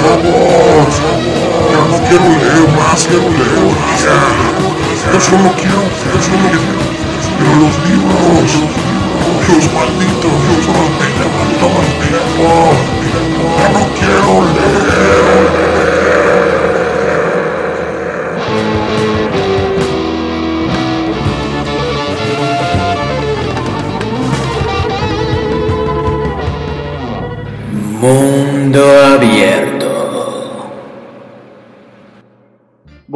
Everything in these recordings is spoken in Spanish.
favor. Ya no quiero leer más, ya. Yo solo quiero, yo solo quiero los libros. Los malditos me llevan todo el tiempo. Ya no quiero leer. Mundo Abierto.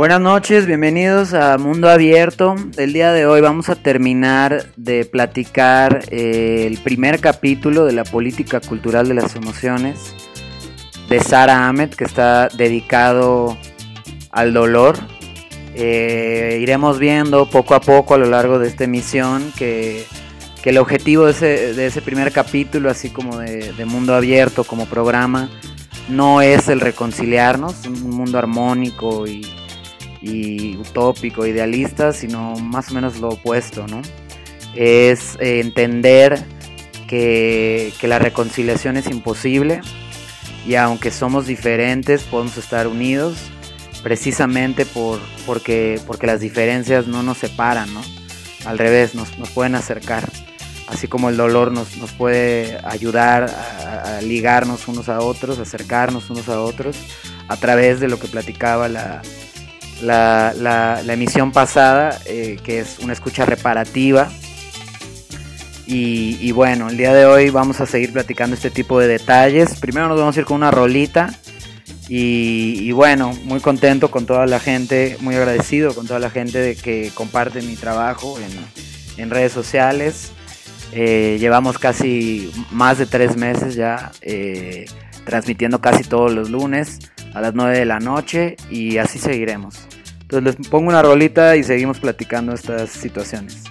Buenas noches, bienvenidos a Mundo Abierto. El día de hoy vamos a terminar de platicar eh, el primer capítulo de la política cultural de las emociones de Sara Ahmed, que está dedicado al dolor. Eh, iremos viendo poco a poco a lo largo de esta emisión que que el objetivo de ese, de ese primer capítulo, así como de, Mundo Abierto como programa, no es el reconciliarnos, un mundo armónico y, utópico, idealista, sino más o menos lo opuesto, ¿no? Es eh, entender que, la reconciliación es imposible y aunque somos diferentes podemos estar unidos precisamente por, porque, porque las diferencias no nos separan, ¿no? Al revés, nos, nos pueden acercar así como el dolor nos, puede ayudar a, ligarnos unos a otros, acercarnos unos a otros, a través de lo que platicaba la, la, emisión pasada, eh, que es una escucha reparativa. Y, bueno, el día de hoy vamos a seguir platicando este tipo de detalles. Primero nos vamos a ir con una rolita. Y, bueno, muy contento con toda la gente, muy agradecido con toda la gente de que comparte mi trabajo en, en redes sociales. Eh, llevamos casi más de tres meses ya eh, transmitiendo casi todos los lunes a las 9 de la noche y así seguiremos. Entonces les pongo una rolita y seguimos platicando estas situaciones.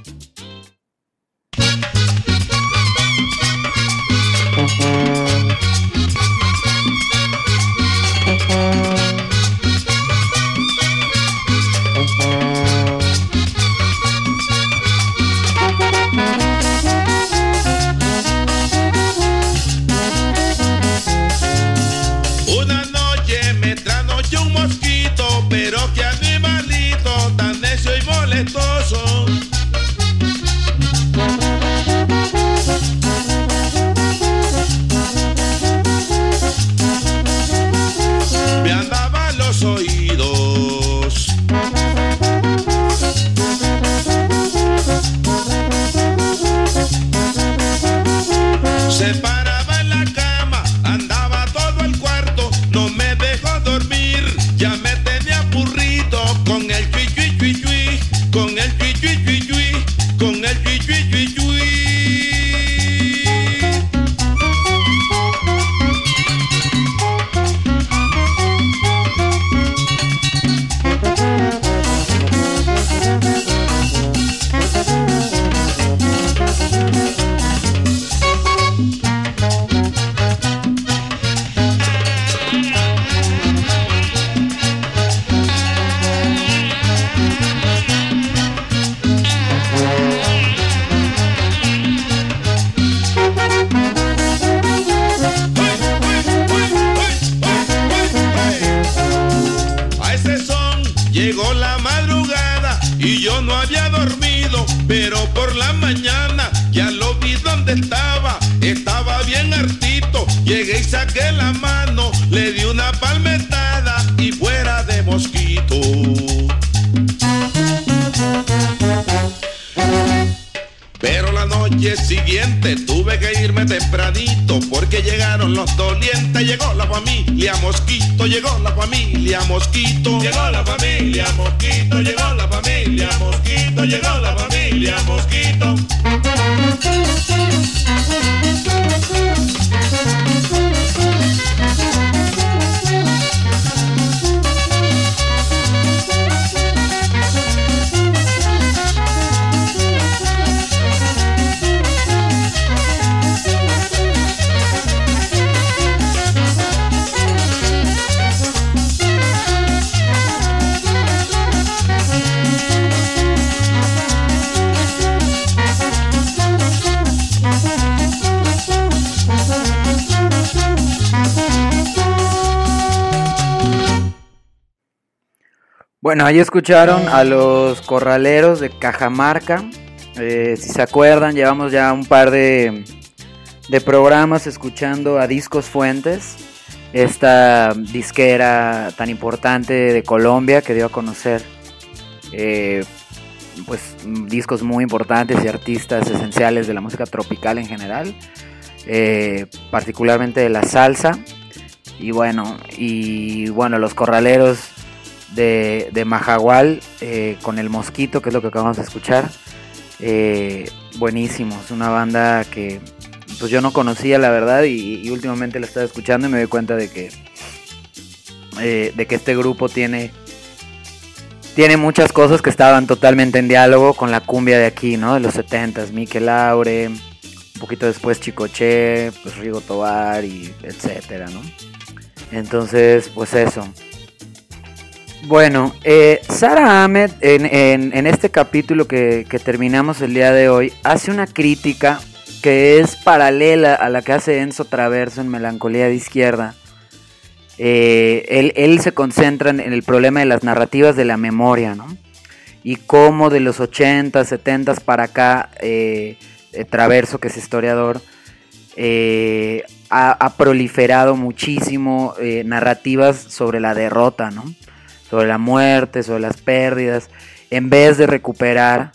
Llegó la, llegó la familia Mosquito, llegó la familia Mosquito. Llegó la familia Mosquito, llegó la familia Mosquito, llegó la familia Mosquito. Bueno, ahí escucharon a los corraleros de Cajamarca. Eh, si se acuerdan, llevamos ya un par de, de programas escuchando a Discos Fuentes, esta disquera tan importante de Colombia que dio a conocer eh, pues discos muy importantes y artistas esenciales de la música tropical en general, eh, particularmente de la salsa. Y bueno, y bueno, los corraleros de, de Majagual eh, con el Mosquito, que es lo que acabamos de escuchar. Eh, buenísimo, es una banda que pues yo no conocía la verdad y, últimamente la estaba escuchando y me doy cuenta de que eh, de que este grupo tiene tiene muchas cosas que estaban totalmente en diálogo con la cumbia de aquí, ¿no? De los 70s, Mikel Laure, un poquito después Chicoche, pues Rigo Tobar y etcétera, ¿no? Entonces, pues eso. Bueno, eh, Sara Ahmed en, este capítulo que, terminamos el día de hoy hace una crítica que es paralela a la que hace Enzo Traverso en Melancolía de Izquierda. Eh, él, se concentra en el problema de las narrativas de la memoria, ¿no? Y cómo de los 80, 70 para acá, eh, Traverso, que es historiador, ha, proliferado muchísimo narrativas sobre la derrota, ¿no? Sobre la muerte, sobre las pérdidas, en vez de recuperar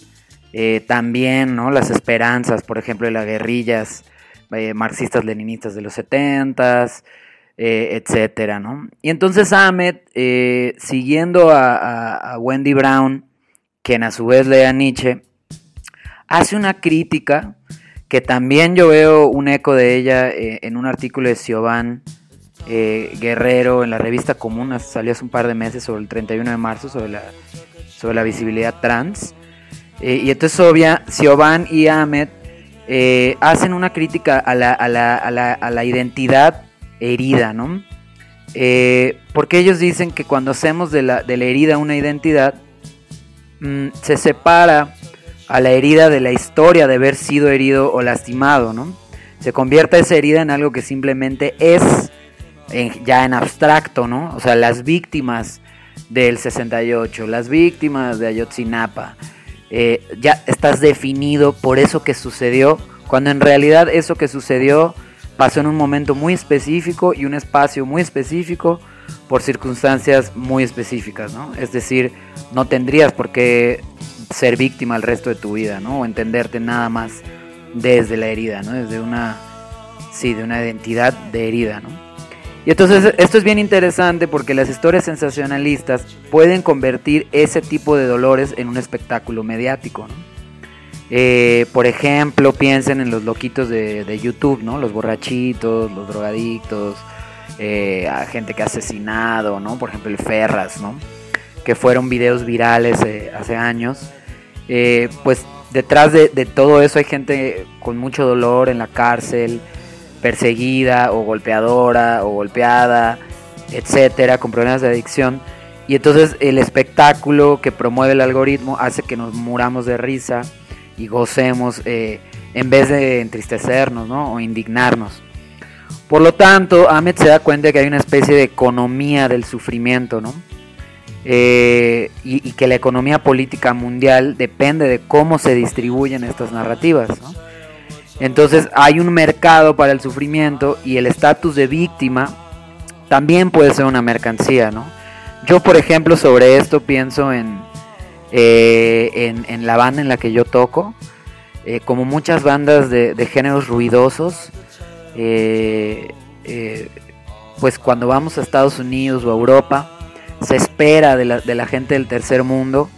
eh, también ¿no? las esperanzas, por ejemplo, de las guerrillas eh, marxistas leninistas de los 70s, eh, etcétera, ¿no? Y entonces Ahmed, siguiendo a, Wendy Brown, quien a su vez lee a Nietzsche, hace una crítica que también yo veo un eco de ella en un artículo de Siobhan eh, Guerrero en la revista Común, salió hace un par de meses sobre el 31 de marzo, sobre la, sobre la visibilidad trans. Eh, y entonces obvia, Siobhan y Ahmed eh, hacen una crítica a la, a la, a la, a la identidad herida, ¿no? porque ellos dicen que cuando hacemos de la, de herida una identidad, mm, se separa a la herida de la historia de haber sido herido o lastimado, ¿no? Se convierte esa herida en algo que simplemente es ya en abstracto, ¿no? O sea, las víctimas del 68, las víctimas de Ayotzinapa, eh, ya estás definido por eso que sucedió, cuando en realidad eso que sucedió pasó en un momento muy específico y un espacio muy específico por circunstancias muy específicas, ¿no? Es decir, no tendrías por qué ser víctima el resto de tu vida, ¿no? O entenderte nada más desde la herida, ¿no? Desde una, sí, de una identidad de herida, ¿no? Y entonces esto es bien interesante porque las historias sensacionalistas pueden convertir ese tipo de dolores en un espectáculo mediático. Eh, por ejemplo, piensen en los loquitos de, YouTube, ¿no? Los borrachitos, los drogadictos, eh, a gente que ha asesinado, ¿no? Por ejemplo, el Ferras, ¿no? Que fueron videos virales eh, hace años. pues detrás de, de todo eso hay gente con mucho dolor en la cárcel, perseguida o golpeadora o golpeada, etcétera, con problemas de adicción. Y entonces el espectáculo que promueve el algoritmo hace que nos muramos de risa y gocemos eh, en vez de entristecernos ¿no? o indignarnos. Por lo tanto, Ahmed se da cuenta de que hay una especie de economía del sufrimiento, ¿no? Eh, y, y, que la economía política mundial depende de cómo se distribuyen estas narrativas. ¿no? Entonces hay un mercado para el sufrimiento y el estatus de víctima también puede ser una mercancía, ¿no? Yo, por ejemplo, sobre esto pienso en, eh, en, la banda en la que yo toco. Eh, como muchas bandas de, géneros ruidosos, eh, pues cuando vamos a Estados Unidos o a Europa, se espera de la, de la gente del tercer mundo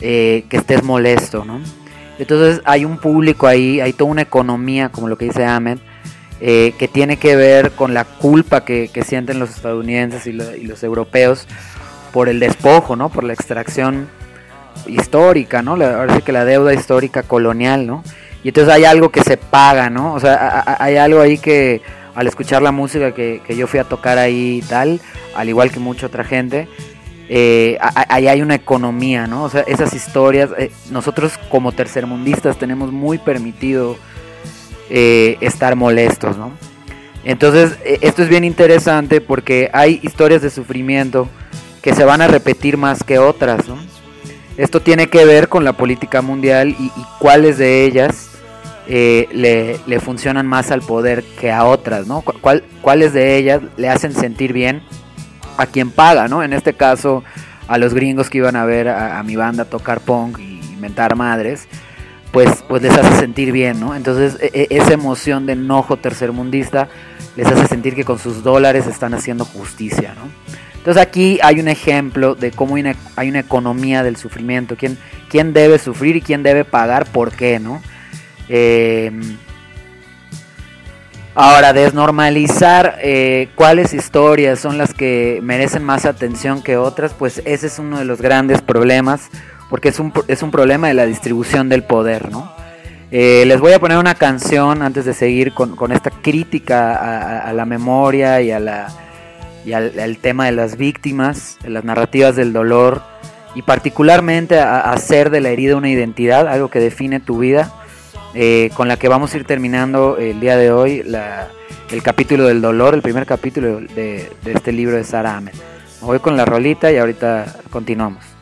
que estés molesto, ¿no? Entonces hay un público ahí, hay toda una economía, como lo que dice Ahmed, eh, que tiene que ver con la culpa que, sienten los estadounidenses y, los europeos por el despojo, ¿no? Por la extracción histórica, ¿no? La, ahora sí que la deuda histórica colonial, ¿no? Y entonces hay algo que se paga, ¿no? O sea, hay algo ahí que al escuchar la música que, que yo fui a tocar ahí y tal, al igual que mucha otra gente, eh, ahí hay una economía, ¿no? O sea, esas historias, eh, nosotros como tercermundistas tenemos muy permitido eh, estar molestos, ¿no? Entonces, esto es bien interesante porque hay historias de sufrimiento que se van a repetir más que otras. Esto tiene que ver con la política mundial y, cuáles de ellas eh, le, funcionan más al poder que a otras, ¿no? ¿Cuáles de ellas le hacen sentir bien a quien paga, ¿no? En este caso, a los gringos que iban a ver a, mi banda tocar punk y inventar madres, pues, pues les hace sentir bien, ¿no? Entonces, e, e, esa emoción de enojo tercermundista les hace sentir que con sus dólares están haciendo justicia, ¿no? Entonces aquí hay un ejemplo de cómo hay una, economía del sufrimiento, quién, quién, debe sufrir y quién debe pagar, por qué, ¿no? Em, ahora, desnormalizar eh, cuáles historias son las que merecen más atención que otras, pues ese es uno de los grandes problemas, porque es un, es un problema de la distribución del poder, ¿no? Eh, les voy a poner una canción antes de seguir con, esta crítica a la memoria y a la y al, tema de las víctimas, de las narrativas del dolor y particularmente a, hacer de la herida una identidad, algo que define tu vida, eh, con la que vamos a ir terminando el día de hoy el capítulo del dolor, el primer capítulo de, este libro de Sara Ahmed. voy con la rolita y ahorita continuamos.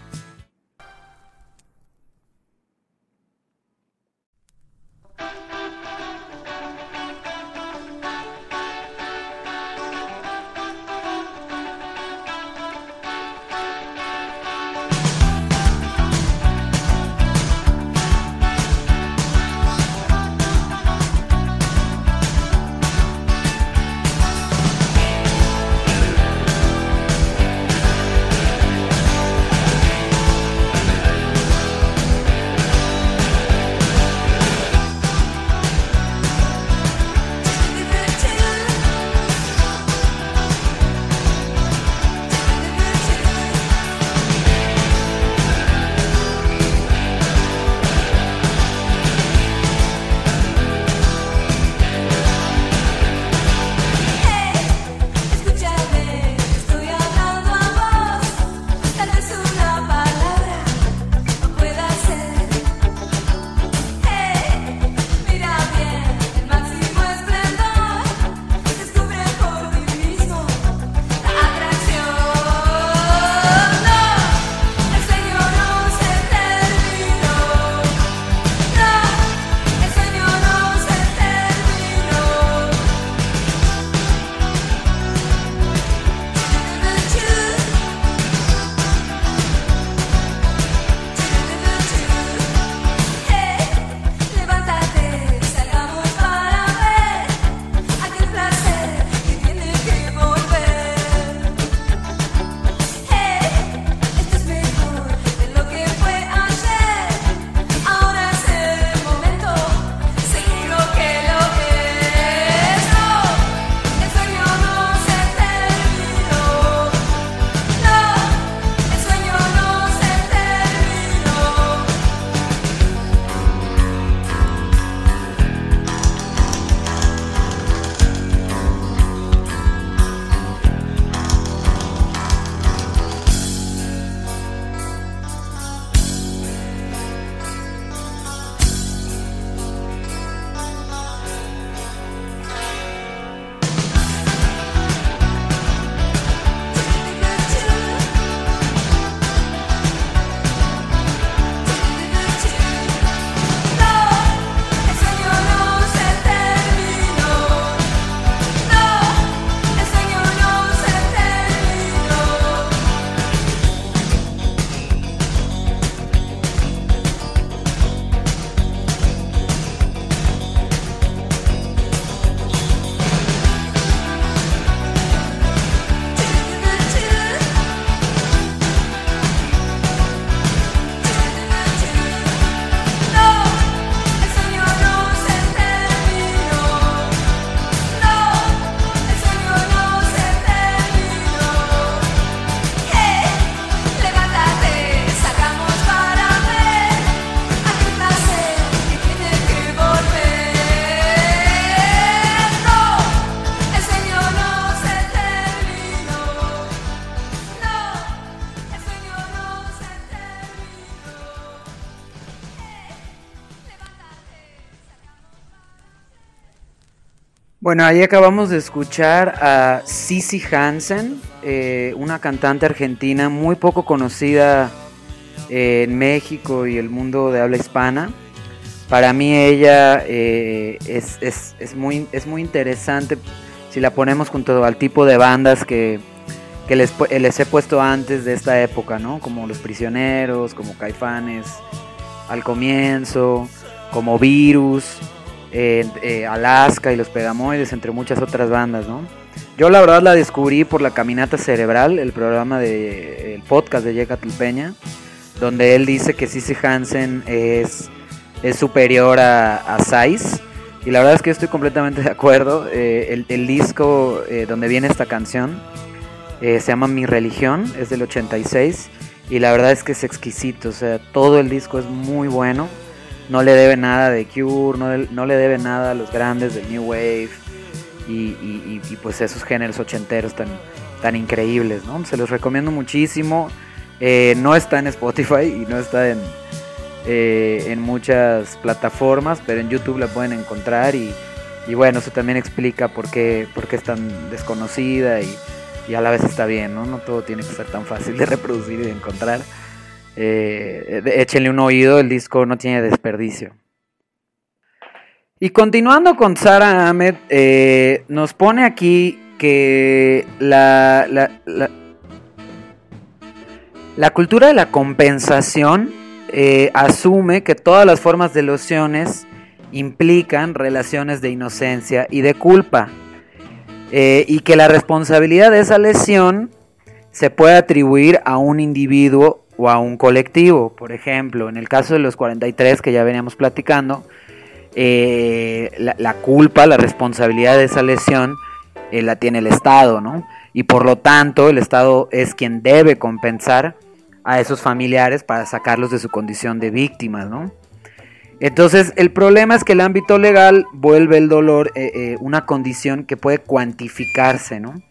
Bueno, ahí acabamos de escuchar a Cici Hansen, eh, una cantante argentina muy poco conocida eh, en México y el mundo de habla hispana. Para mí ella eh, es, muy, es muy interesante si la ponemos junto al tipo de bandas que, les, les, he puesto antes de esta época, ¿no? Como Los Prisioneros, como Caifanes al comienzo, como Virus. Eh, Alaska y los Pegamoides, entre muchas otras bandas, ¿no? Yo la verdad la descubrí por la Caminata Cerebral, el programa de el podcast de Yeka Peña, donde él dice que Cici Hansen es, es superior a, a. Y la verdad es que estoy completamente de acuerdo. Eh, el, disco eh, donde viene esta canción se llama Mi Religión, es del 86. Y la verdad es que es exquisito, o sea, todo el disco es muy bueno no le debe nada de Cure, no, le debe nada a los grandes del New Wave y, pues esos géneros ochenteros tan, tan increíbles, ¿no? Se los recomiendo muchísimo. Eh, no está en Spotify y no está en, eh, en muchas plataformas, pero en YouTube la pueden encontrar y, bueno, eso también explica por qué, por qué es tan desconocida y, y, a la vez está bien, ¿no? No todo tiene que ser tan fácil de reproducir y de encontrar. Eh, échenle un oído, el disco no tiene desperdicio. Y continuando con Sara Ahmed, eh, nos pone aquí que la, la, cultura de la compensación eh, asume que todas las formas de lesiones implican relaciones de inocencia y de culpa. y que la responsabilidad de esa lesión se puede atribuir a un individuo o a un colectivo. Por ejemplo, en el caso de los 43 que ya veníamos platicando, eh, la, culpa, la responsabilidad de esa lesión eh, la tiene el Estado, ¿no? Y por lo tanto el Estado es quien debe compensar a esos familiares para sacarlos de su condición de víctimas, ¿no? Entonces el problema es que el ámbito legal vuelve el dolor eh, una condición que puede cuantificarse, ¿no?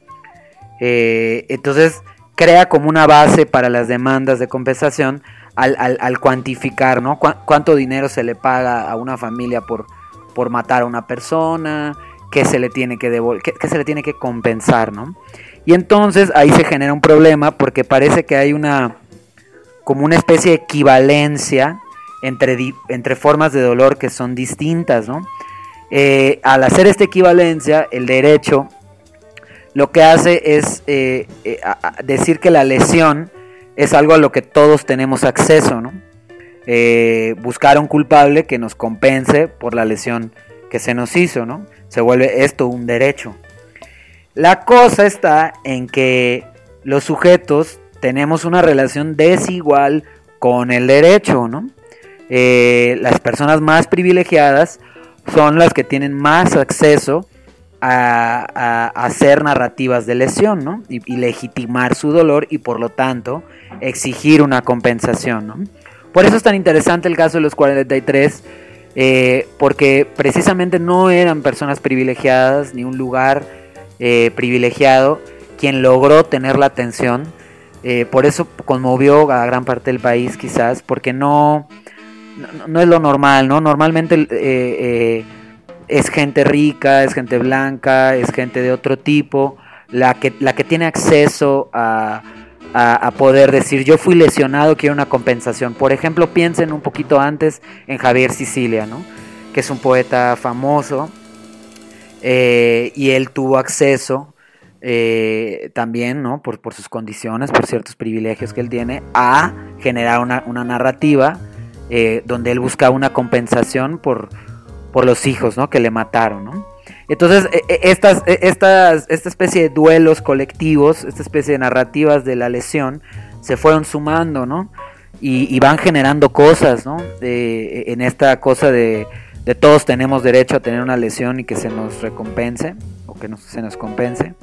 entonces crea como una base para las demandas de compensación al, cuantificar, ¿no? cuánto dinero se le paga a una familia por, por matar a una persona, qué se le tiene que qué, se le tiene que compensar, ¿no? Y entonces ahí se genera un problema porque parece que hay una como una especie de equivalencia entre, entre formas de dolor que son distintas, ¿no? Eh, al hacer esta equivalencia, el derecho lo que hace es eh, eh, decir que la lesión es algo a lo que todos tenemos acceso, ¿no? Eh, buscar a un culpable que nos compense por la lesión que se nos hizo, ¿no? Se vuelve esto un derecho. La cosa está en que los sujetos tenemos una relación desigual con el derecho, ¿no? las personas más privilegiadas son las que tienen más acceso a, hacer narrativas de lesión, ¿no? Y, legitimar su dolor y por lo tanto exigir una compensación, ¿no? Por eso es tan interesante el caso de los 43, eh, porque precisamente no eran personas privilegiadas ni un lugar eh, privilegiado quien logró tener la atención. Eh, por eso conmovió a gran parte del país quizás, porque no, no, es lo normal, ¿no? Normalmente es gente rica, es gente blanca, es gente de otro tipo, la que, la que tiene acceso a, poder decir yo fui lesionado, quiero una compensación. Por ejemplo, piensen un poquito antes en Javier Sicilia, ¿no? que es un poeta famoso eh, y él tuvo acceso eh, también, ¿no? Por, sus condiciones, por ciertos privilegios que él tiene, a generar una, narrativa eh, donde él busca una compensación por, por los hijos, ¿no? Que le mataron, ¿no? Entonces, e, e, estas, e, estas, esta especie de duelos colectivos, esta especie de narrativas de la lesión, se fueron sumando, ¿no? Y, van generando cosas, ¿no? en esta cosa de, de, todos tenemos derecho a tener una lesión y que se nos recompense, o que se nos compense.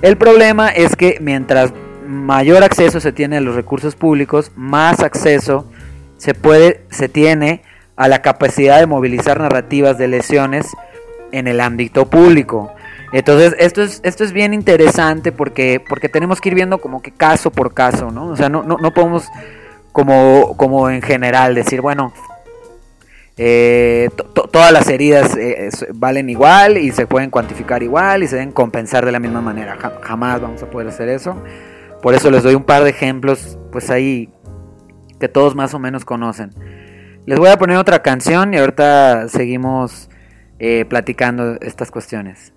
El problema es que mientras mayor acceso se tiene a los recursos públicos, más acceso se puede, se tiene a la capacidad de movilizar narrativas de lesiones en el ámbito público. Entonces, esto es, esto es bien interesante porque, porque tenemos que ir viendo como que caso por caso, ¿no? O sea, no, no, no podemos como, como en general decir, bueno, eh, todas las heridas eh, valen igual y se pueden cuantificar igual y se deben compensar de la misma manera. jamás vamos a poder hacer eso. Por eso les doy un par de ejemplos, pues ahí, que todos más o menos conocen. Les voy a poner otra canción y ahorita seguimos eh, platicando estas cuestiones.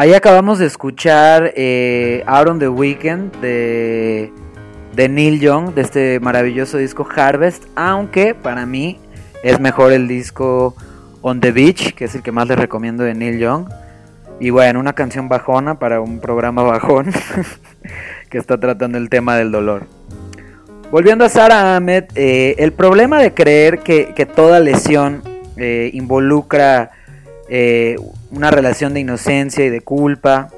Ahí acabamos de escuchar eh, Out on the Weekend de, de Neil Young, de este maravilloso disco Harvest, aunque para mí es mejor el disco On the Beach, que es el que más les recomiendo de Neil Young. Y bueno, una canción bajona para un programa bajón que está tratando el tema del dolor. Volviendo a Sara Ahmed, eh, el problema de creer que, que toda lesión eh, involucra una relación de inocencia y de culpa,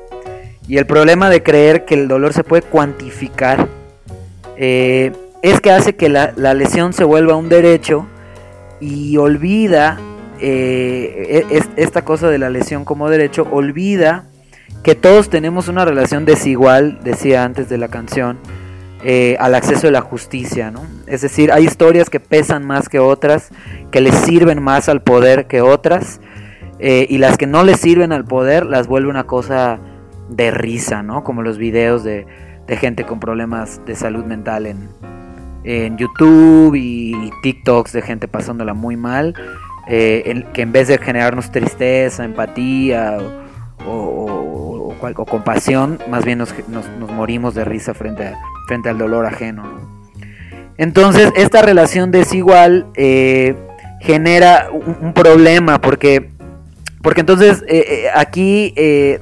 y el problema de creer que el dolor se puede cuantificar, es que hace que la, la, lesión se vuelva un derecho y olvida e, esta cosa de la lesión como derecho, olvida que todos tenemos una relación desigual, decía antes de la canción, eh, al acceso de la justicia, ¿no? Es decir, hay historias que pesan más que otras, que le sirven más al poder que otras, eh, y las que no le sirven al poder las vuelve una cosa de risa, ¿no? Como los videos de, gente con problemas de salud mental en, YouTube y, TikToks de gente pasándola muy mal, eh, que en vez de generarnos tristeza, empatía o, compasión, más bien nos, morimos de risa frente al dolor ajeno. Entonces, esta relación desigual eh, genera un, problema porque, porque entonces eh, eh, aquí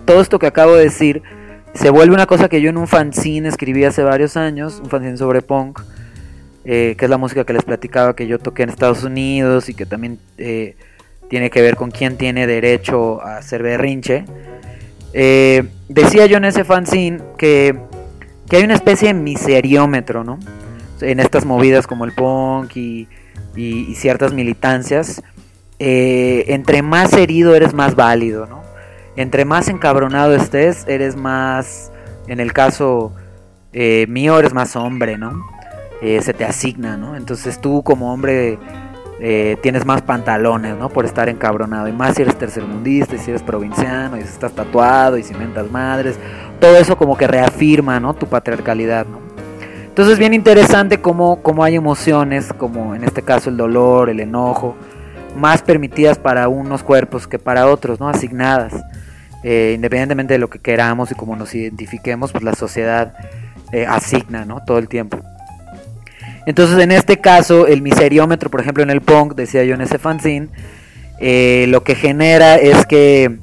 todo esto que acabo de decir se vuelve una cosa que yo en un fanzine escribí hace varios años, un fanzine sobre punk, que es la música que les platicaba que yo toqué en Estados Unidos y que también tiene que ver con quién tiene derecho a ser berrinche. decía yo en ese fanzine que que hay una especie de miseriómetro, ¿no? En estas movidas como el punk y, ciertas militancias, eh, entre más herido eres más válido, ¿no? Entre más encabronado estés, eres más, en el caso eh, mío, eres más hombre, ¿no? Eh, se te asigna, ¿no? Entonces tú como hombre tienes más pantalones, ¿no? Por estar encabronado. Y más si eres tercermundista, y si eres provinciano, y si estás tatuado, y si mentas madres todo eso como que reafirma, ¿no? Tu patriarcalidad, ¿no? Entonces es bien interesante cómo, cómo hay emociones, como en este caso el dolor, el enojo, más permitidas para unos cuerpos que para otros, ¿no? Asignadas. Eh, independientemente de lo que queramos y cómo nos identifiquemos, pues la sociedad eh, asigna, ¿no? Todo el tiempo. Entonces en este caso, el miseriómetro, por ejemplo en el punk, decía yo en ese fanzine, eh, lo que genera es que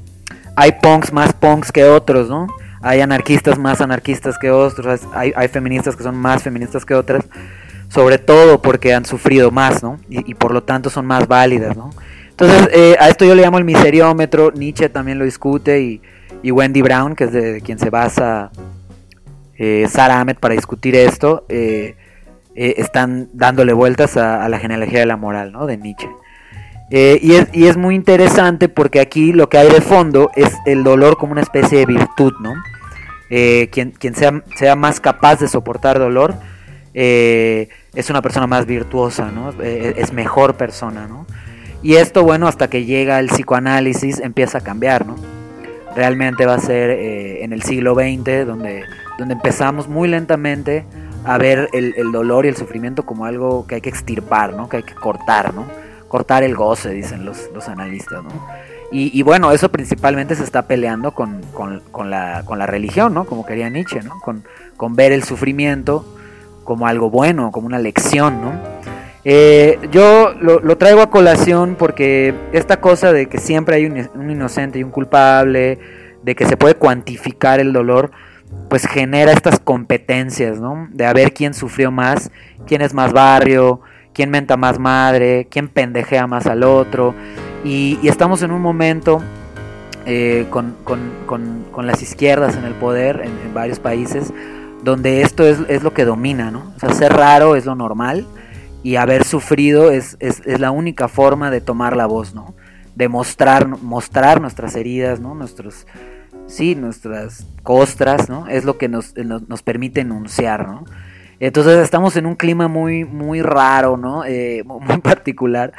hay punks más punks que otros, ¿no? hay anarquistas más anarquistas que otros, hay, feministas que son más feministas que otras, sobre todo porque han sufrido más, ¿no? Y, por lo tanto son más válidas, ¿no? Entonces, eh, a esto yo le llamo el miseriómetro, Nietzsche también lo discute y, Wendy Brown, que es de, quien se basa eh, Sarah Ahmed para discutir esto, eh, están dándole vueltas a, la genealogía de la moral, ¿no? De Nietzsche. y, es, y es muy interesante porque aquí lo que hay de fondo es el dolor como una especie de virtud, ¿no? Eh, quien, quien sea, sea, más capaz de soportar dolor, eh, es una persona más virtuosa, ¿no? Eh, es mejor persona, ¿no? Y esto, bueno, hasta que llega el psicoanálisis empieza a cambiar, ¿no? Realmente va a ser en el siglo XX donde, donde empezamos muy lentamente a ver el, dolor y el sufrimiento como algo que hay que extirpar, ¿no? Que hay que cortar, ¿no? Cortar el goce, dicen los, los analistas, ¿no? Y, bueno, eso principalmente se está peleando con, la, religión, ¿no? Como quería Nietzsche, ¿no? Con, ver el sufrimiento como algo bueno, como una lección, ¿no? Eh, yo lo, traigo a colación porque esta cosa de que siempre hay un, inocente y un culpable, de que se puede cuantificar el dolor, pues genera estas competencias, ¿no? De a ver quién sufrió más, quién es más barrio, quién menta más madre, quién pendejea más al otro. Y, estamos en un momento eh, con, las izquierdas en el poder en, varios países donde esto es, lo que domina, ¿no? O sea, ser raro es lo normal y haber sufrido es, la única forma de tomar la voz, ¿no? De mostrar, mostrar nuestras heridas, ¿no? Nuestros, sí, nuestras costras, ¿no? Es lo que nos, nos, permite enunciar, ¿no? Entonces estamos en un clima muy, muy raro, ¿no? Eh, muy particular,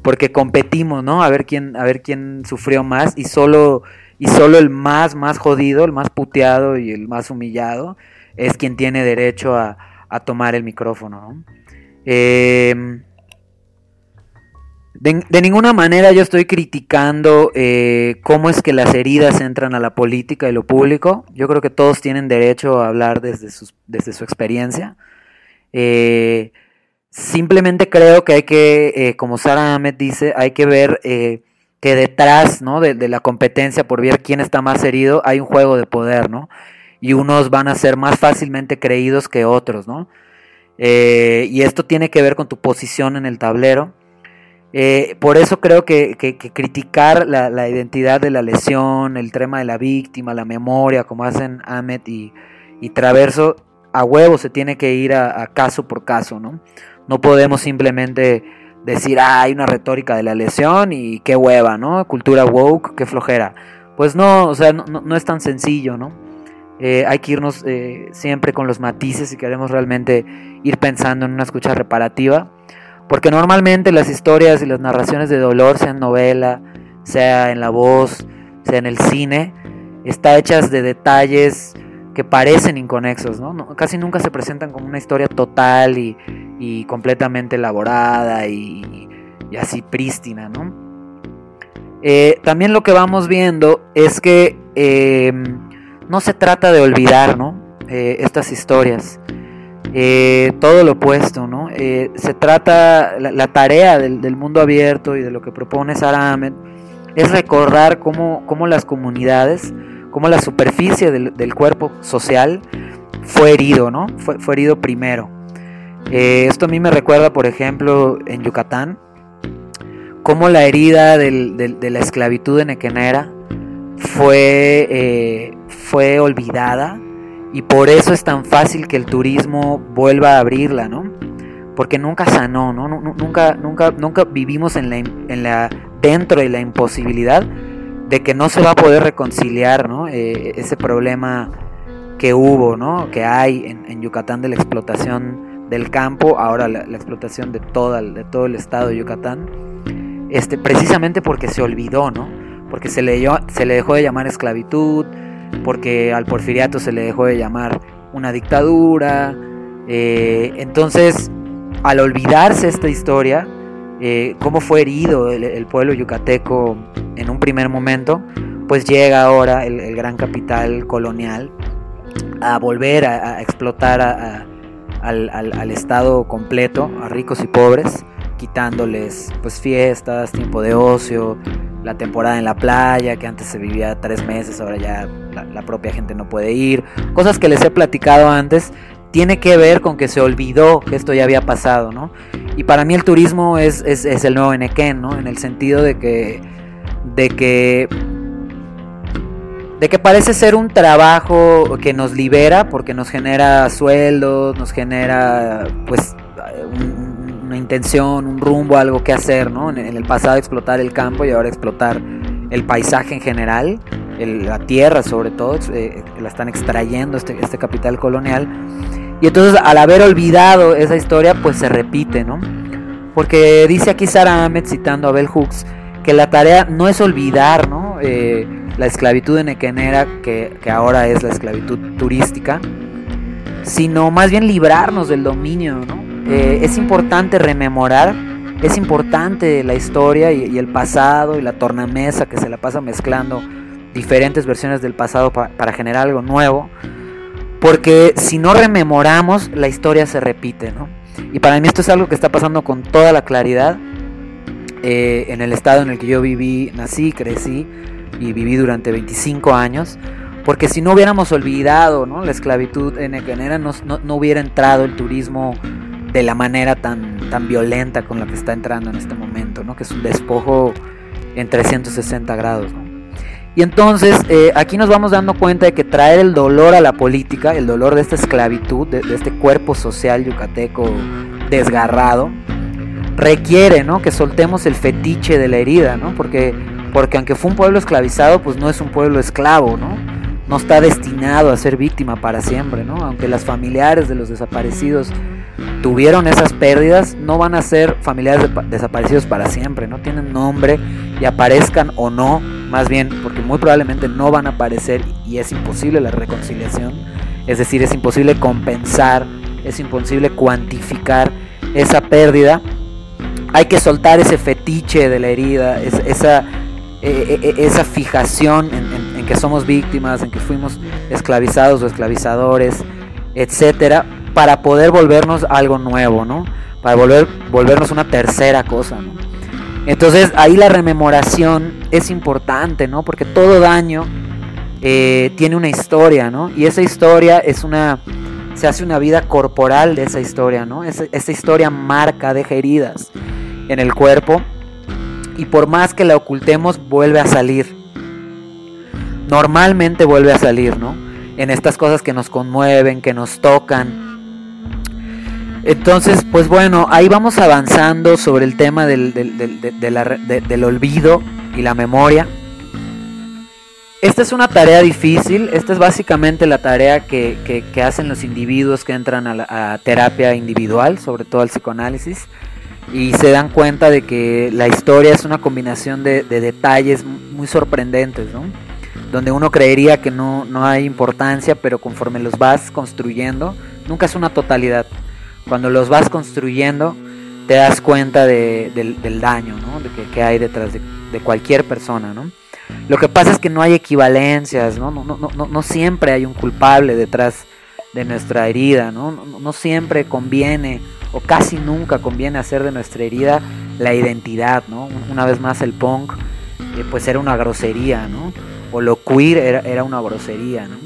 porque competimos, ¿no? A ver quién, a ver quién sufrió más y solo, y solo el más, más jodido, el más puteado y el más humillado es quien tiene derecho a, tomar el micrófono, ¿no? Em, de, ninguna manera yo estoy criticando eh, cómo es que las heridas entran a la política y lo público. Yo creo que todos tienen derecho a hablar desde, su experiencia. Eh, Simplemente creo que hay que, eh, como Sara Ahmed dice, hay que ver que detrás ¿no? de, de, la competencia por ver quién está más herido hay un juego de poder, ¿no? Y unos van a ser más fácilmente creídos que otros, ¿no? Eh, y esto tiene que ver con tu posición en el tablero. Eh, por eso creo que, que, criticar la, la, identidad de la lesión, el tema de la víctima, la memoria, como hacen Ahmed y, y Traverso, a huevo se tiene que ir a, caso por caso, ¿no? No podemos simplemente decir, ah, hay una retórica de la lesión y qué hueva, ¿no? Cultura woke, qué flojera. Pues no, o sea, no es tan sencillo, ¿no? Eh, hay que irnos eh, siempre con los matices si queremos realmente ir pensando en una escucha reparativa. Porque normalmente las historias y las narraciones de dolor, sea en novela, sea en la voz, sea en el cine, está hechas de detalles que parecen inconexos, ¿no? casi nunca se presentan como una historia total y, y completamente elaborada y, y, así prístina. Eh, también lo que vamos viendo es que no se trata de olvidar, ¿no? Eh, estas historias. Eh, todo lo opuesto, ¿no? Eh, se trata, la, tarea del, mundo abierto y de lo que propone Sara Ahmed es recordar cómo, cómo las comunidades, cómo la superficie del, del, cuerpo social fue herido, ¿no? Fue, fue herido primero. esto a mí me recuerda, por ejemplo, en Yucatán, cómo la herida de la esclavitud en Equenera fue, fue olvidada y por eso es tan fácil que el turismo vuelva a abrirla, ¿no? Porque nunca sanó, ¿no? Nunca, nunca, nunca vivimos en la, en la, dentro de la imposibilidad de que no se va a poder reconciliar, ¿no? Eh, ese problema que hubo, ¿no? Que hay en, Yucatán de la explotación del campo, ahora la, la explotación de, toda, de todo el estado de Yucatán, este, precisamente porque se olvidó, ¿no? porque se le, se le dejó de llamar esclavitud, porque al porfiriato se le dejó de llamar una dictadura. Eh, entonces, al olvidarse esta historia, eh, cómo fue herido el, pueblo yucateco en un primer momento, pues llega ahora el, gran capital colonial a volver a, explotar al Estado completo, a ricos y pobres, quitándoles pues fiestas, tiempo de ocio, la temporada en la playa, que antes se vivía tres meses, ahora ya la, la, propia gente no puede ir. Cosas que les he platicado antes, tiene que ver con que se olvidó que esto ya había pasado, ¿no? Y para mí el turismo es, es, el nuevo Enequén, ¿no? En el sentido de que, de que, de que parece ser un trabajo que nos libera porque nos genera sueldos, nos genera, pues, un, una intención, un rumbo, algo que hacer, ¿no? En, el pasado explotar el campo y ahora explotar el paisaje en general, la tierra sobre todo, eh, la están extrayendo este, este capital colonial. Y entonces al haber olvidado esa historia, pues se repite, ¿no? Porque dice aquí Sara Ahmed, citando a Bell Hooks, que la tarea no es olvidar, ¿no? Eh, la esclavitud en Equenera, que, que ahora es la esclavitud turística, sino más bien librarnos del dominio, ¿no? Eh, es importante rememorar, es importante la historia y, el pasado y la tornamesa que se la pasa mezclando diferentes versiones del pasado pa para generar algo nuevo, porque si no rememoramos, la historia se repite, ¿no? Y para mí esto es algo que está pasando con toda la claridad eh, en el estado en el que yo viví, nací, crecí y viví durante 25 años. Porque si no hubiéramos olvidado la esclavitud en Equenera, no, no, no hubiera entrado el turismo de la manera tan, tan violenta con la que está entrando en este momento, ¿no? que es un despojo en 360 grados. ¿no? Y entonces eh, aquí nos vamos dando cuenta de que traer el dolor a la política, el dolor de esta esclavitud, de, de este cuerpo social yucateco desgarrado, requiere ¿no? que soltemos el fetiche de la herida, ¿no? porque, porque aunque fue un pueblo esclavizado, pues no es un pueblo esclavo, ¿no? no está destinado a ser víctima para siempre, ¿no? aunque las familiares de los desaparecidos tuvieron esas pérdidas, no van a ser familiares de desaparecidos para siempre, no tienen nombre y aparezcan o no, más bien porque muy probablemente no van a aparecer y es imposible la reconciliación, es decir, es imposible compensar, es imposible cuantificar esa pérdida. Hay que soltar ese fetiche de la herida, esa, eh, esa fijación en, en, en que somos víctimas, en que fuimos esclavizados o esclavizadores, etcétera, para poder volvernos algo nuevo, ¿no? para volver, volvernos una tercera cosa, ¿no? Entonces ahí la rememoración es importante, ¿no? Porque todo daño eh, tiene una historia, ¿no? Y esa historia es una, se hace una vida corporal de esa historia, ¿no? Esa, historia marca, deja heridas en el cuerpo y por más que la ocultemos vuelve a salir. Normalmente vuelve a salir, ¿no? En estas cosas que nos conmueven, que nos tocan, entonces, pues bueno, ahí vamos avanzando sobre el tema del, del, olvido y la memoria. Esta es una tarea difícil, esta es básicamente la tarea que, hacen los individuos que entran a, la, terapia individual, sobre todo al psicoanálisis, y se dan cuenta de que la historia es una combinación de, detalles muy sorprendentes, ¿no? donde uno creería que no, no hay importancia, pero conforme los vas construyendo, nunca es una totalidad cuando los vas construyendo, te das cuenta del, daño ¿no? de que, hay detrás de, cualquier persona. ¿no? Lo que pasa es que no hay equivalencias, ¿no? No, no, no, no siempre hay un culpable detrás de nuestra herida, ¿no? No, siempre conviene o casi nunca conviene hacer de nuestra herida la identidad, ¿no? Una vez más el punk eh, pues era una grosería, ¿no? O lo queer era, era una grosería, ¿no?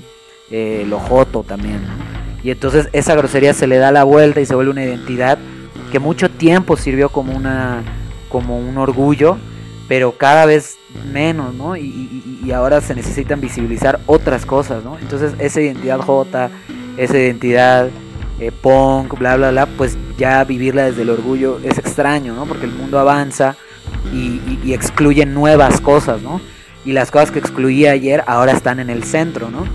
Eh, lo joto también, ¿no? Y entonces esa grosería se le da la vuelta y se vuelve una identidad que mucho tiempo sirvió como, una, como un orgullo, pero cada vez menos, ¿no? Y, ahora se necesitan visibilizar otras cosas, ¿no? Entonces esa identidad J, esa identidad eh, punk, bla, bla, bla, pues ya vivirla desde el orgullo es extraño, ¿no? Porque el mundo avanza y, y excluye nuevas cosas, ¿no? Y las cosas que excluía ayer ahora están en el centro, ¿no?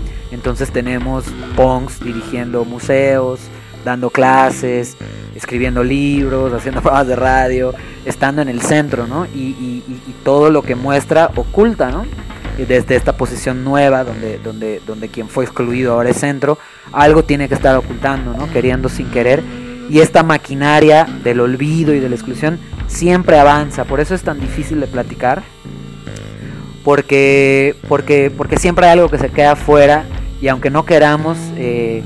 Entonces tenemos punks dirigiendo museos, dando clases, escribiendo libros, haciendo programas de radio, estando en el centro, ¿no? Y, todo lo que muestra oculta, ¿no? desde esta posición nueva, donde, donde, donde quien fue excluido ahora es centro, algo tiene que estar ocultando, ¿no? Queriendo sin querer. Y esta maquinaria del olvido y de la exclusión siempre avanza, por eso es tan difícil de platicar, porque, porque, porque siempre hay algo que se queda fuera y aunque no queramos, eh,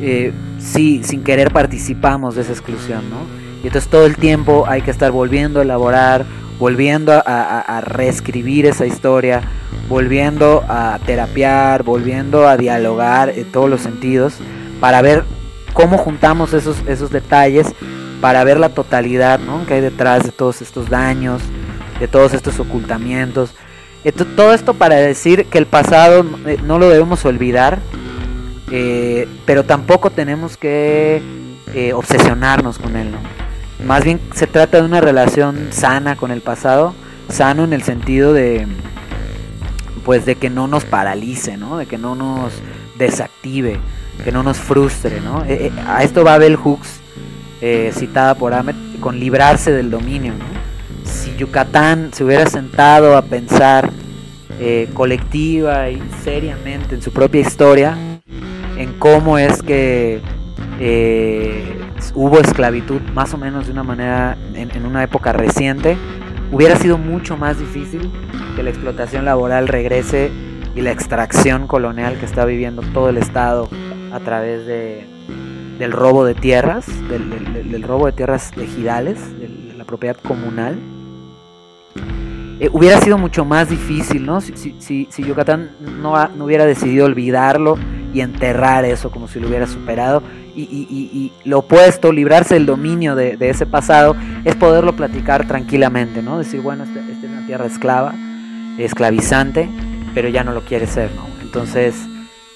eh, sí, sin querer participamos de esa exclusión, ¿no? Y entonces todo el tiempo hay que estar volviendo a elaborar, volviendo a, reescribir esa historia, volviendo a terapiar, volviendo a dialogar en todos los sentidos, para ver cómo juntamos esos, esos detalles, para ver la totalidad ¿no? que hay detrás de todos estos daños, de todos estos ocultamientos, todo esto para decir que el pasado eh, no lo debemos olvidar, eh, pero tampoco tenemos que eh, obsesionarnos con él. Más bien se trata de una relación sana con el pasado, sano en el sentido de, pues, de que no nos paralice, ¿no? de que no nos desactive, que no nos frustre. ¿no? a esto va Bell Hooks, citada por Ahmed, con librarse del dominio. ¿no? Yucatán se hubiera sentado a pensar eh, colectiva y seriamente en su propia historia, en cómo es que eh, hubo esclavitud más o menos de una manera en, una época reciente, hubiera sido mucho más difícil que la explotación laboral regrese y la extracción colonial que está viviendo todo el Estado a través de, del robo de tierras, del, robo de tierras ejidales, de la propiedad comunal eh, hubiera sido mucho más difícil, ¿no? Si, si, si, Yucatán no, no, hubiera decidido olvidarlo y enterrar eso como si lo hubiera superado. Y, y, y, lo opuesto, librarse del dominio de, de, ese pasado, es poderlo platicar tranquilamente, ¿no? Decir, bueno, esta este es una tierra esclava, esclavizante, pero ya no lo quiere ser, ¿no? Entonces,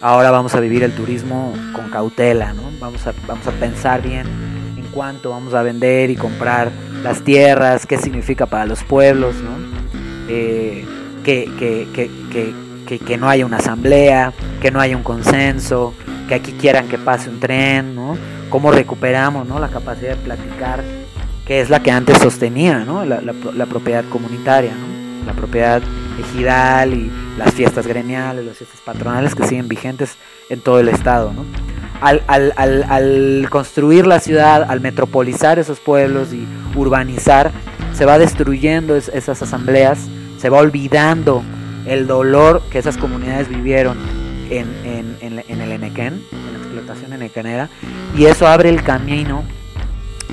ahora vamos a vivir el turismo con cautela, ¿no? Vamos a, vamos a pensar bien en cuánto vamos a vender y comprar las tierras, qué significa para los pueblos, ¿no? Eh, que, que, no haya una asamblea, que no haya un consenso, que aquí quieran que pase un tren, ¿no? Cómo recuperamos ¿no? la capacidad de platicar, que es la que antes sostenía ¿no? la, propiedad comunitaria, la propiedad ejidal y las fiestas gremiales, las fiestas patronales que siguen vigentes en todo el estado. ¿no? Al, al, al, al, construir la ciudad, al metropolizar esos pueblos y urbanizar, se va destruyendo esas asambleas, se va olvidando el dolor que esas comunidades vivieron en, en, el Enequén, en la explotación enequenera, y eso abre el camino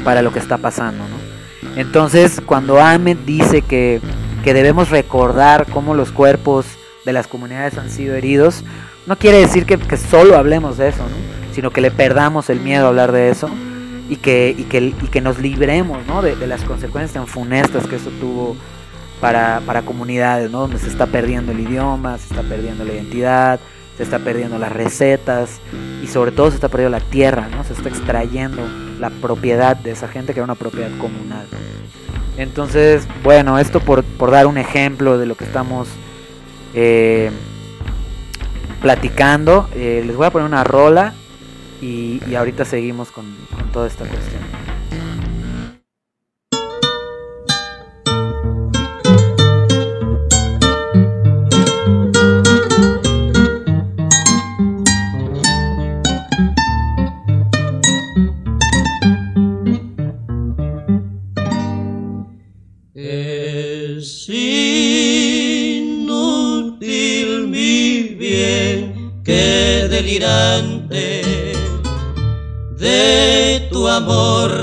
para lo que está pasando, ¿no? Entonces, cuando Ahmed dice que, que debemos recordar cómo los cuerpos de las comunidades han sido heridos, no quiere decir que, solo hablemos de eso, ¿no? sino que le perdamos el miedo a hablar de eso y que, y que, y que nos libremos ¿no? de, de, las consecuencias tan funestas que eso tuvo para, para comunidades, ¿no? donde se está perdiendo el idioma, se está perdiendo la identidad, se está perdiendo las recetas y sobre todo se está perdiendo la tierra, ¿no? se está extrayendo la propiedad de esa gente que era una propiedad comunal. Entonces, bueno, esto por, por dar un ejemplo de lo que estamos eh, platicando, eh, les voy a poner una rola y, y ahorita seguimos con, toda esta cuestión.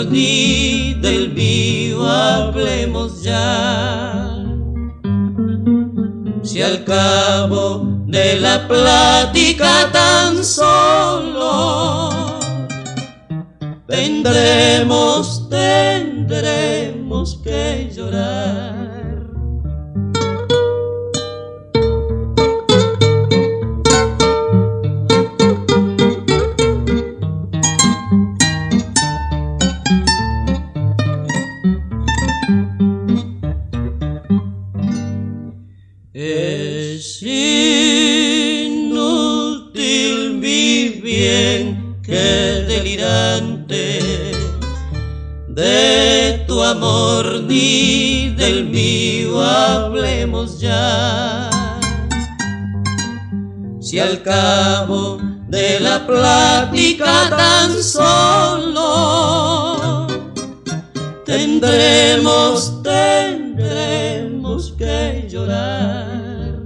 Del mío hablemos ya. Si al cabo de la plática tan solo tendremos, tendremos que llorar. Tendremos, tendremos que llorar.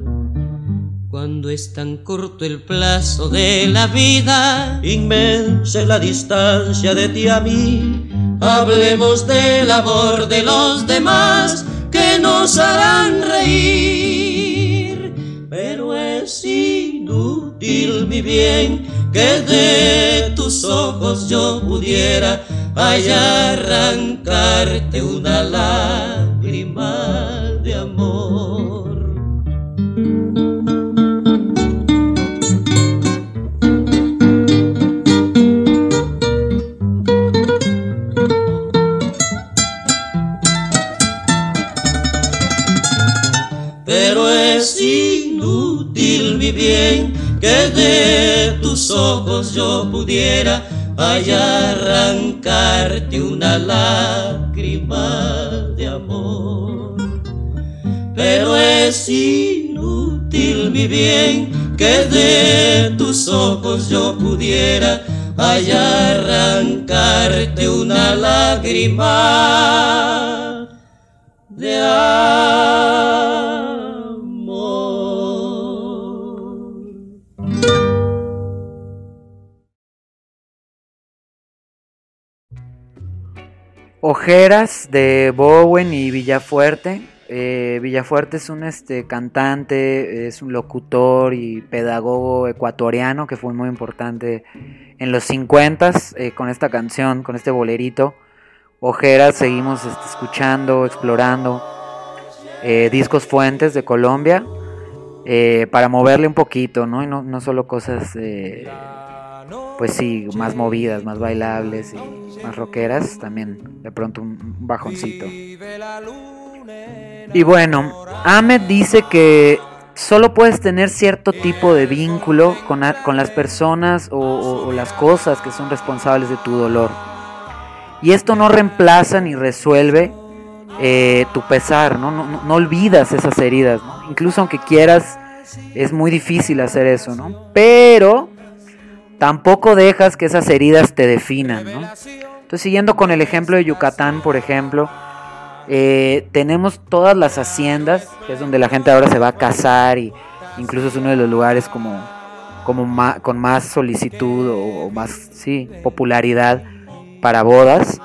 Cuando es tan corto el plazo de la vida, inmensa la distancia de ti a mí. Hablemos del amor de los demás que nos harán reír. Pero es inútil, mi bien, que de tus ojos yo pudiera vaya arrancarte una lágrima de amor. Pero es inútil mi bien que de tus ojos yo pudiera vaya arrancarte una lágrima de amor. Pero es inútil mi bien que de tus ojos yo pudiera vaya arrancarte una lágrima de amor. Ojeras de Bowen y Villafuerte. Eh, Villafuerte es un este, cantante, es un locutor y pedagogo ecuatoriano que fue muy importante en los 50 eh, con esta canción, con este bolerito. Ojeras seguimos este, escuchando, explorando eh, discos fuentes de Colombia eh, para moverle un poquito, ¿no? Y no, no solo cosas, pues sí, más movidas, más bailables y más rockeras, también de pronto un bajoncito. Y bueno, Ahmed dice que solo puedes tener cierto tipo de vínculo con, con las personas o, las cosas que son responsables de tu dolor. Y esto no reemplaza ni resuelve eh, tu pesar, ¿no? No, no, no olvidas esas heridas, ¿no? Incluso aunque quieras, es muy difícil hacer eso, ¿no? Pero tampoco dejas que esas heridas te definan, ¿no? Entonces, siguiendo con el ejemplo de Yucatán, por ejemplo, eh, tenemos todas las haciendas, que es donde la gente ahora se va a casar y incluso es uno de los lugares como, como ma, con más solicitud o, o, más sí, popularidad para bodas.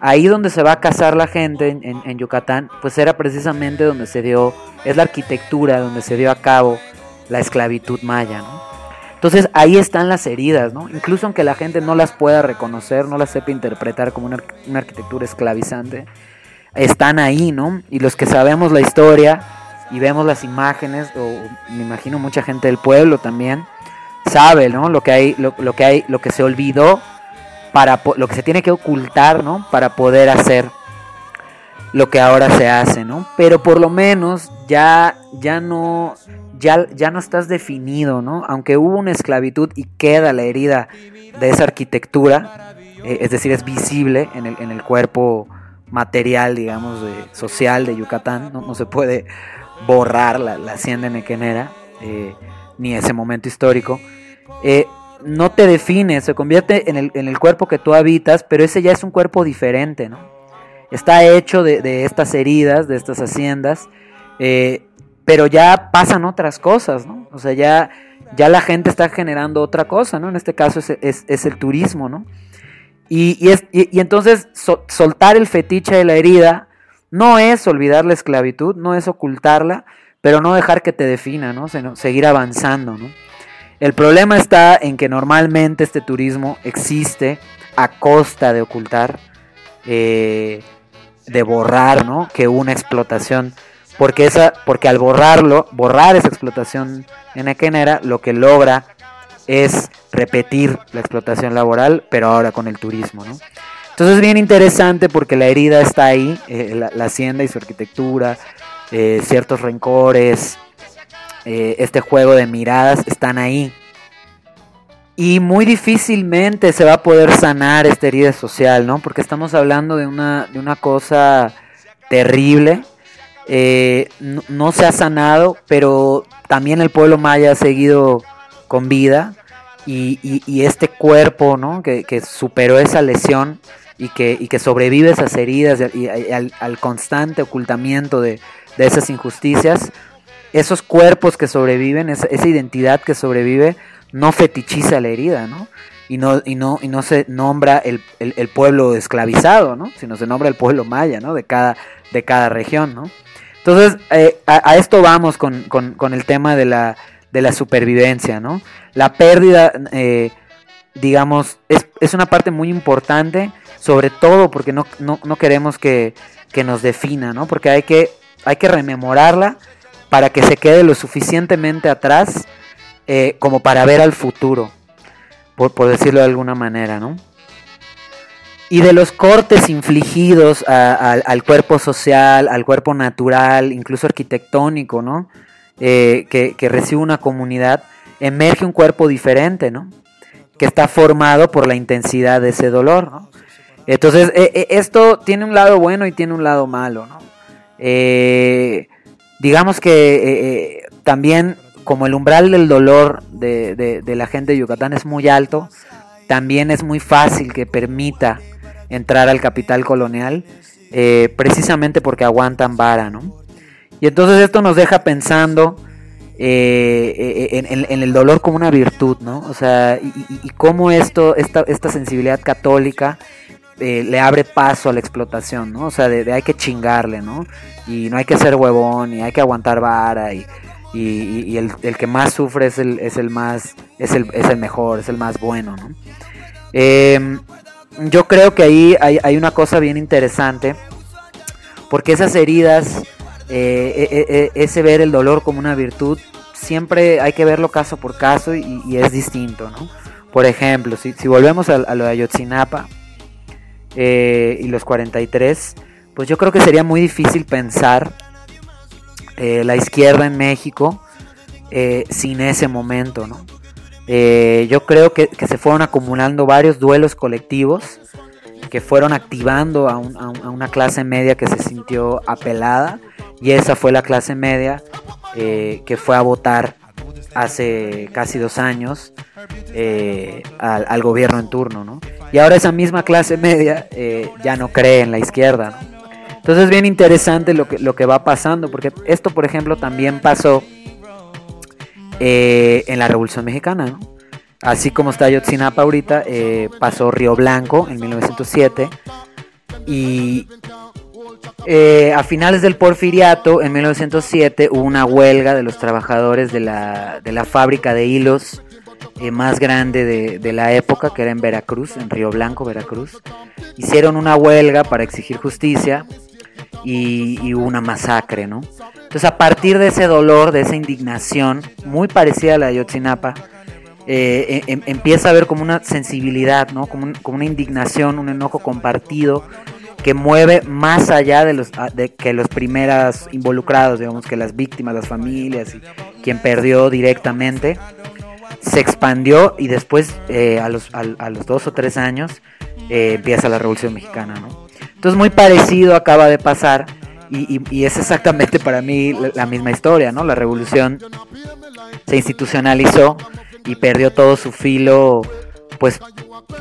ahí donde se va a casar la gente en, Yucatán, pues era precisamente donde se dio, es la arquitectura donde se dio a cabo la esclavitud maya, ¿no? Entonces ahí están las heridas, ¿no? Incluso aunque la gente no las pueda reconocer, no las sepa interpretar como una, una arquitectura esclavizante, están ahí, ¿no? Y los que sabemos la historia y vemos las imágenes, o me imagino mucha gente del pueblo también, sabe, ¿no? Lo que hay, lo, que hay, lo que se olvidó para lo que se tiene que ocultar, ¿no? Para poder hacer lo que ahora se hace, ¿no? Pero por lo menos ya, ya no, ya, ya no estás definido, ¿no? Aunque hubo una esclavitud y queda la herida de esa arquitectura, eh, es decir, es visible en el, en el cuerpo material, digamos, de, social de Yucatán, ¿no? no se puede borrar la, hacienda nequenera, eh, ni ese momento histórico. Eh, no te define, se convierte en el, cuerpo que tú habitas, pero ese ya es un cuerpo diferente, ¿no? Está hecho de, estas heridas, de estas haciendas, eh, pero ya pasan otras cosas, ¿no? O sea, ya, ya la gente está generando otra cosa, ¿no? En este caso es, el turismo, ¿no? Y, entonces soltar el fetiche de la herida no es olvidar la esclavitud, no es ocultarla, pero no dejar que te defina, ¿no? Seguir avanzando, ¿no? El problema está en que normalmente este turismo existe a costa de ocultar, eh, de borrar, ¿no? Que una explotación, porque esa, porque al borrarlo, borrar esa explotación en equenera, lo que logra es repetir la explotación laboral, pero ahora con el turismo, ¿no? Entonces es bien interesante porque la herida está ahí, eh, la, hacienda y su arquitectura, eh, ciertos rencores, eh, este juego de miradas están ahí. Y muy difícilmente se va a poder sanar esta herida social, ¿no? Porque estamos hablando de una, de una cosa terrible. Eh, no, se ha sanado, pero también el pueblo maya ha seguido con vida. Y, este cuerpo, ¿no? Que, superó esa lesión y que, sobrevive esas heridas y, al, constante ocultamiento de, de esas injusticias, esos cuerpos que sobreviven, esa, identidad que sobrevive, no fetichiza la herida, ¿no? Y no, y no, y no se nombra el, pueblo esclavizado, ¿no? Sino se nombra el pueblo maya, ¿no? De cada, de cada región, ¿no? Entonces, eh, a, esto vamos con, el tema de la, de la supervivencia, ¿no? La pérdida, eh, digamos, es, es, una parte muy importante, sobre todo porque no, no, no queremos que, que, nos defina, ¿no? Porque hay que hay que rememorarla para que se quede lo suficientemente atrás eh, como para ver al futuro, por, decirlo de alguna manera, ¿no? Y de los cortes infligidos al cuerpo social, al cuerpo natural, incluso arquitectónico, ¿no? Eh, que, recibe una comunidad, emerge un cuerpo diferente, ¿no? Que está formado por la intensidad de ese dolor, ¿no? Entonces, eh, esto tiene un lado bueno y tiene un lado malo, ¿no? Eh, digamos que eh, eh, también como el umbral del dolor de, la gente de Yucatán es muy alto, también es muy fácil que permita entrar al capital colonial, precisamente porque aguantan vara, ¿no? Y entonces esto nos deja pensando en, el dolor como una virtud, ¿no? O sea, y, cómo esto, esta, esta sensibilidad católica le abre paso a la explotación, ¿no? O sea, de, hay que chingarle, ¿no? Y no hay que ser huevón, y hay que aguantar vara, y, y, el, que más sufre es el, es el más, es el, es el mejor, es el más bueno, ¿no? Em, yo creo que ahí hay, una cosa bien interesante, porque esas heridas, eh, eh, eh, ese ver el dolor como una virtud, siempre hay que verlo caso por caso y, es distinto, ¿no? Por ejemplo, si, volvemos a, lo de Ayotzinapa, y los 43, pues yo creo que sería muy difícil pensar la izquierda en México sin ese momento, ¿no? Yo creo que, se fueron acumulando varios duelos colectivos que fueron activando a, una clase media que se sintió apelada y esa fue la clase media que fue a votar hace casi dos años al, al, gobierno en turno, ¿no? Y ahora esa misma clase media eh, ya no cree en la izquierda. Entonces es bien interesante lo que va pasando, porque esto, por ejemplo, también pasó eh, en la Revolución Mexicana. Así como está Yotzinapa ahorita, eh, pasó Río Blanco en 1907. Y eh, a finales del porfiriato, en 1907, hubo una huelga de los trabajadores de la, de la fábrica de hilos eh, más grande de, la época, que era en Veracruz, en Río Blanco, Veracruz. Hicieron una huelga para exigir justicia y, una masacre, ¿no? Entonces, a partir de ese dolor, de esa indignación, muy parecida a la de Yotzinapa, eh, em, empieza a haber como una sensibilidad, ¿no? Como, como, una indignación, un enojo compartido que mueve más allá de los de que los primeros involucrados, digamos que las víctimas, las familias y quien perdió directamente, se expandió y después eh, a, los, a, los dos o tres años eh, empieza la Revolución Mexicana, ¿no? Entonces muy parecido acaba de pasar y, es exactamente para mí la, misma historia, ¿no? La revolución se institucionalizó y perdió todo su filo, pues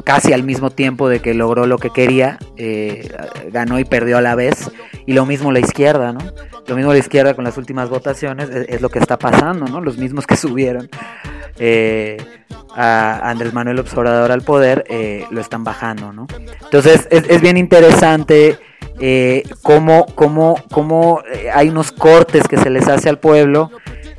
casi al mismo tiempo de que logró lo que quería, eh, ganó y perdió a la vez. Y lo mismo la izquierda, ¿no? Lo mismo la izquierda con las últimas votaciones es, lo que está pasando, ¿no? Los mismos que subieron eh, a Andrés Manuel Observador al poder eh, lo están bajando, ¿no? Entonces es, bien interesante cómo, cómo, cómo hay unos cortes que se les hace al pueblo.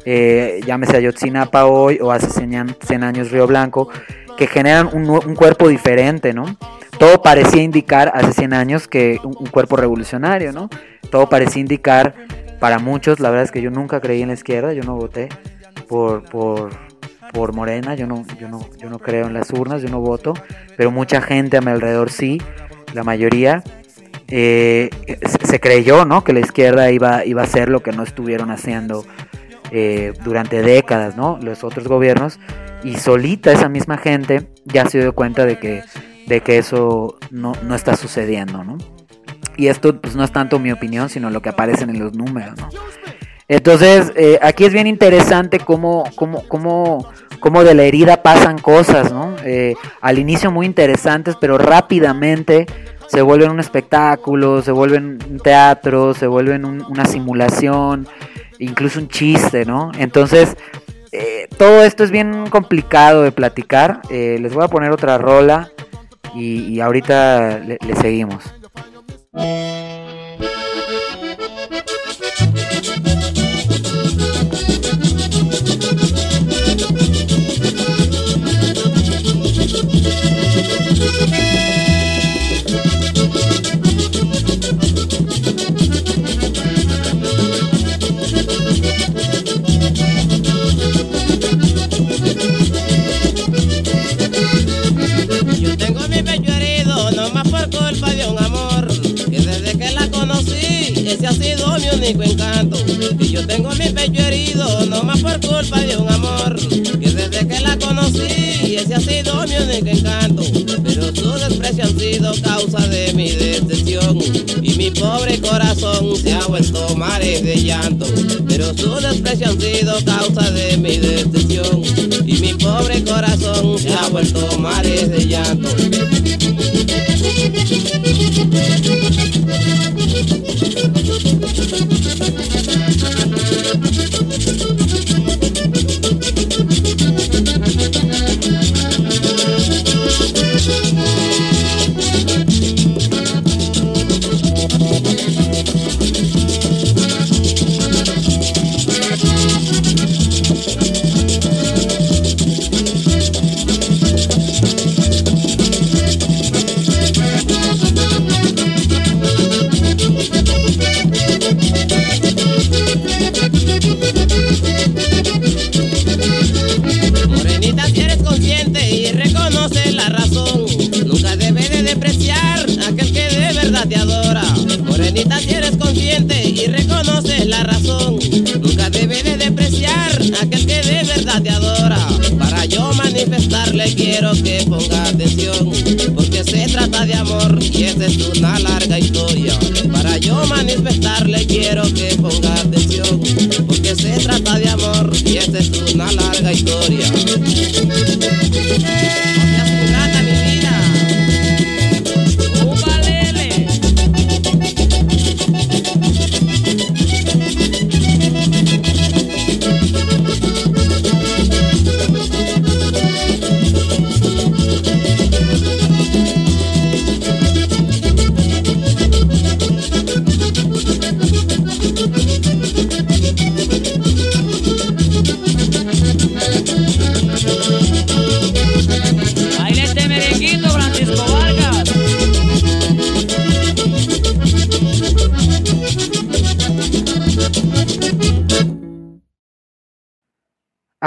llámese Ayotzinapa hoy o hace 100 años Río Blanco, que generan un, cuerpo diferente, ¿no? Todo parecía indicar hace 100 años que un, cuerpo revolucionario, ¿no? Todo parecía indicar para muchos, la verdad es que yo nunca creí en la izquierda, yo no voté por, por, por Morena, yo no, yo, no, yo no creo en las urnas, yo no voto, pero mucha gente a mi alrededor sí, la mayoría. Eh, se, creyó ¿no? que la izquierda iba, iba a hacer lo que no estuvieron haciendo eh, durante décadas ¿no? los otros gobiernos y solita esa misma gente ya se dio cuenta de que, de que eso no, está sucediendo, ¿no? Y esto pues no es tanto mi opinión, sino lo que aparecen en los números, ¿no? Entonces, eh, aquí es bien interesante cómo, cómo, cómo, cómo, de la herida pasan cosas, ¿no? Eh, al inicio muy interesantes, pero rápidamente se vuelven un espectáculo, se vuelven un teatro, se vuelven una simulación, incluso un chiste, ¿no? Entonces, eh, todo esto es bien complicado de platicar. Eh, les voy a poner otra rola y, ahorita le seguimos. Único encanto. Y yo tengo mi pecho herido, no más por culpa de un amor. Que desde que la conocí, ese ha sido mi único encanto. Pero su desprecio han sido causa de mi decepción. Y mi pobre corazón se ha vuelto mares de llanto. Pero su desprecio han sido causa de mi decepción. Y mi pobre corazón se ha vuelto mares de llanto.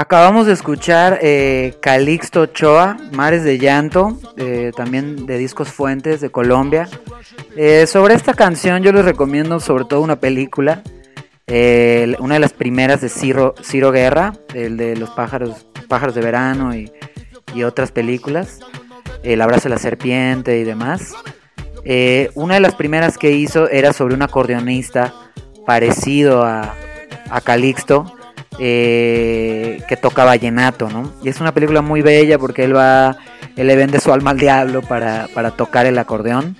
Acabamos de escuchar eh, Calixto Ochoa, Mares de Llanto, eh, también de Discos Fuentes de Colombia. Eh, sobre esta canción yo les recomiendo sobre todo una película, una de las primeras de Ciro, Ciro Guerra, el de los pájaros, pájaros de verano y, otras películas, El abrazo de la serpiente y demás. una de las primeras que hizo era sobre un acordeonista parecido a, a Calixto, eh, que toca vallenato, ¿no? Y es una película muy bella porque él va, él le vende su alma al diablo para, tocar el acordeón.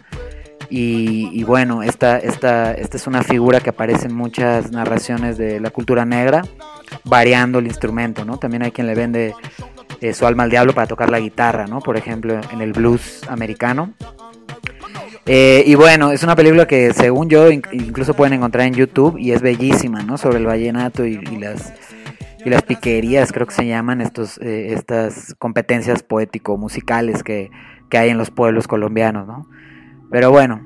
Y, bueno, esta, esta, esta es una figura que aparece en muchas narraciones de la cultura negra, variando el instrumento, ¿no? También hay quien le vende eh, su alma al diablo para tocar la guitarra, ¿no? Por ejemplo, en el blues americano. Eh, y bueno, es una película que según yo incluso pueden encontrar en YouTube y es bellísima, ¿no? Sobre el vallenato y las y las piquerías, creo que se llaman estos, eh, estas competencias poético-musicales que, hay en los pueblos colombianos, ¿no? Pero bueno,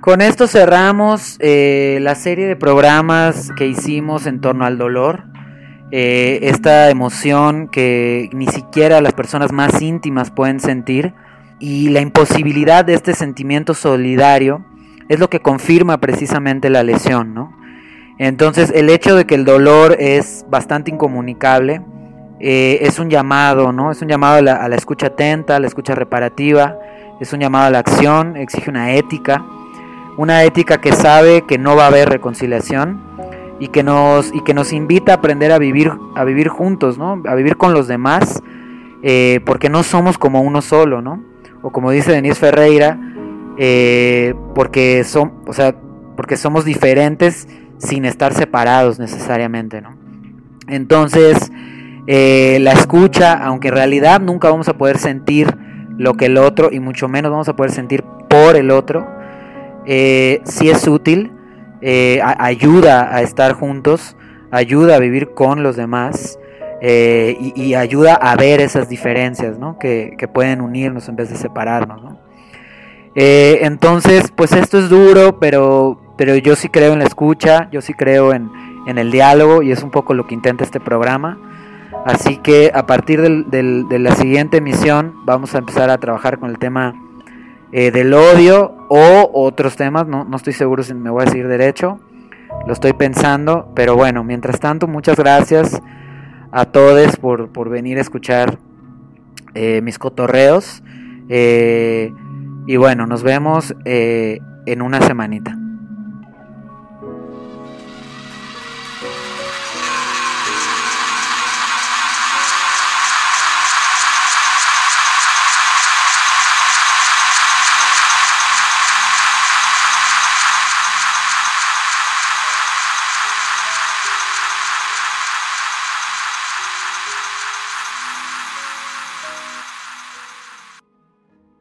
con esto cerramos eh, la serie de programas que hicimos en torno al dolor. Eh, esta emoción que ni siquiera las personas más íntimas pueden sentir y la imposibilidad de este sentimiento solidario es lo que confirma precisamente la lesión, ¿no? Entonces el hecho de que el dolor es bastante incomunicable eh, es un llamado, ¿no? Es un llamado a la, escucha atenta, a la escucha reparativa, es un llamado a la acción, exige una ética, una ética que sabe que no va a haber reconciliación y que nos, y que nos invita a aprender a vivir, a vivir juntos, ¿no? A vivir con los demás, eh, porque no somos como uno solo, ¿no? O como dice Denise Ferreira, eh, porque, son, o sea, porque somos diferentes sin estar separados necesariamente, ¿no? Entonces, eh, la escucha, aunque en realidad nunca vamos a poder sentir lo que el otro, y mucho menos vamos a poder sentir por el otro, eh, sí es útil, eh, ayuda a estar juntos, ayuda a vivir con los demás. y, ayuda a ver esas diferencias ¿no? que, pueden unirnos en vez de separarnos. ¿no? entonces, pues esto es duro, pero pero yo sí creo en la escucha, yo sí creo en, el diálogo y es un poco lo que intenta este programa. Así que a partir de la siguiente emisión vamos a empezar a trabajar con el tema eh, del odio o otros temas, no, estoy seguro si me voy a decir derecho, lo estoy pensando, pero bueno, mientras tanto muchas gracias a todos por, venir a escuchar eh, mis cotorreos eh, y bueno, nos vemos en una semanita.